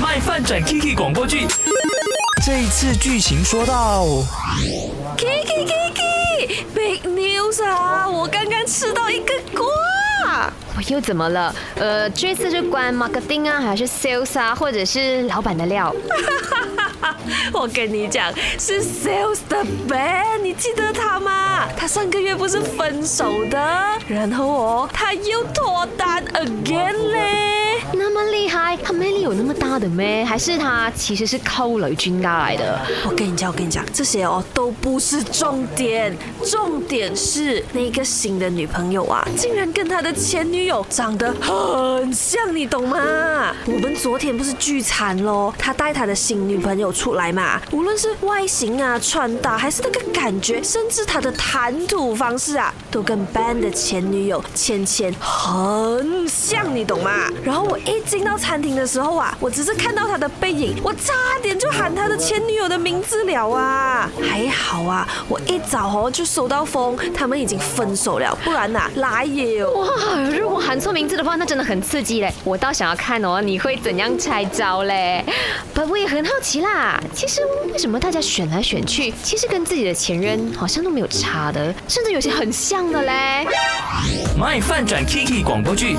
卖饭转 Kiki 广播剧，这一次剧情说到，Kiki Kiki Big News 啊！我刚刚吃到一个瓜。我又怎么了？呃，这次是关 marketing 啊，还是 sales 啊，或者是老板的料？我跟你讲，是 Sales 的 Ben，你记得他吗？他上个月不是分手的，然后哦，他又脱单 again 嘞。那么厉害，他魅力有那么大的咩？还是他其实是靠雷军家来的？我跟你讲，我跟你讲，这些哦都不是重点，重点是那个新的女朋友啊，竟然跟他的前女友长得很像，你懂吗？我们昨天不是聚餐咯，他带他的新女朋友出来嘛，无论是外形啊、穿搭，还是那个感觉，甚至他的谈吐方式啊，都跟 Ben 的前女友芊芊很像，你懂吗？然后我一进到餐厅的时候啊，我只是看到他的背影，我差点就喊他的前女友的名字了啊！还好啊，我一早哦就收到风，他们已经分手了，不然呐、哪有？哇，如果喊错名字的话，那真的很刺激嘞！我倒想要看哦，你会怎样拆招嘞？不，我也很好奇啦。其实为什么大家选来选去，其实跟自己的前任好像都没有差的，甚至有些很像的嘞。My 饭转 Kiki 广播剧，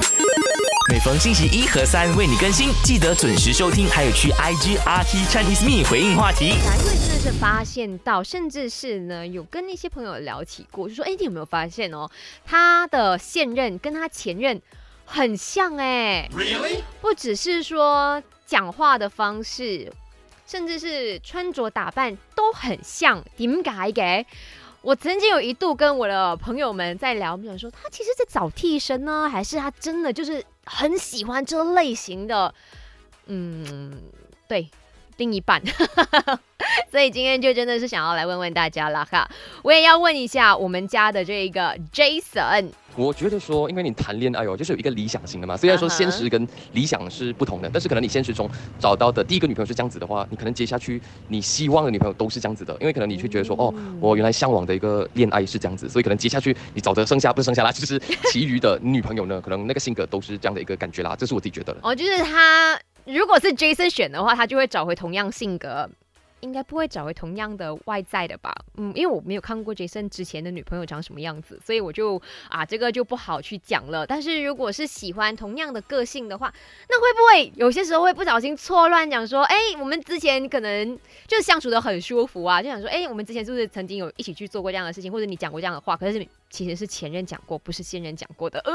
每逢星期一和三为你更新，记得准时收听，还有去 IG RT Chinese Me 回应话题。因为真的是发现到，甚至是呢，有跟那些朋友聊起过，就说，哎，你有没有发现哦，他的现任跟他前任很像哎，Really？不只是说讲话的方式，甚至是穿着打扮都很像，點解嘅？我曾经有一度跟我的朋友们在聊，我们想说他其实在找替身呢，还是他真的就是很喜欢这类型的？嗯，对，另一半。所以今天就真的是想要来问问大家了哈，我也要问一下我们家的这一个 Jason，我觉得说，因为你谈恋爱哦，就是有一个理想型的嘛。虽然说现实跟理想是不同的，但是可能你现实中找到的第一个女朋友是这样子的话，你可能接下去你希望的女朋友都是这样子的，因为可能你却觉得说，哦，我原来向往的一个恋爱是这样子，所以可能接下去你找的剩下不是剩下啦，就是其余的女朋友呢，可能那个性格都是这样的一个感觉啦，这是我自己觉得的。哦，就是他如果是 Jason 选的话，他就会找回同样性格。应该不会找回同样的外在的吧？嗯，因为我没有看过 Jason 之前的女朋友长什么样子，所以我就啊，这个就不好去讲了。但是如果是喜欢同样的个性的话，那会不会有些时候会不小心错乱讲说，哎，我们之前可能就相处的很舒服啊，就想说，哎，我们之前是不是曾经有一起去做过这样的事情，或者你讲过这样的话，可是其实是前任讲过，不是现任讲过的，呃。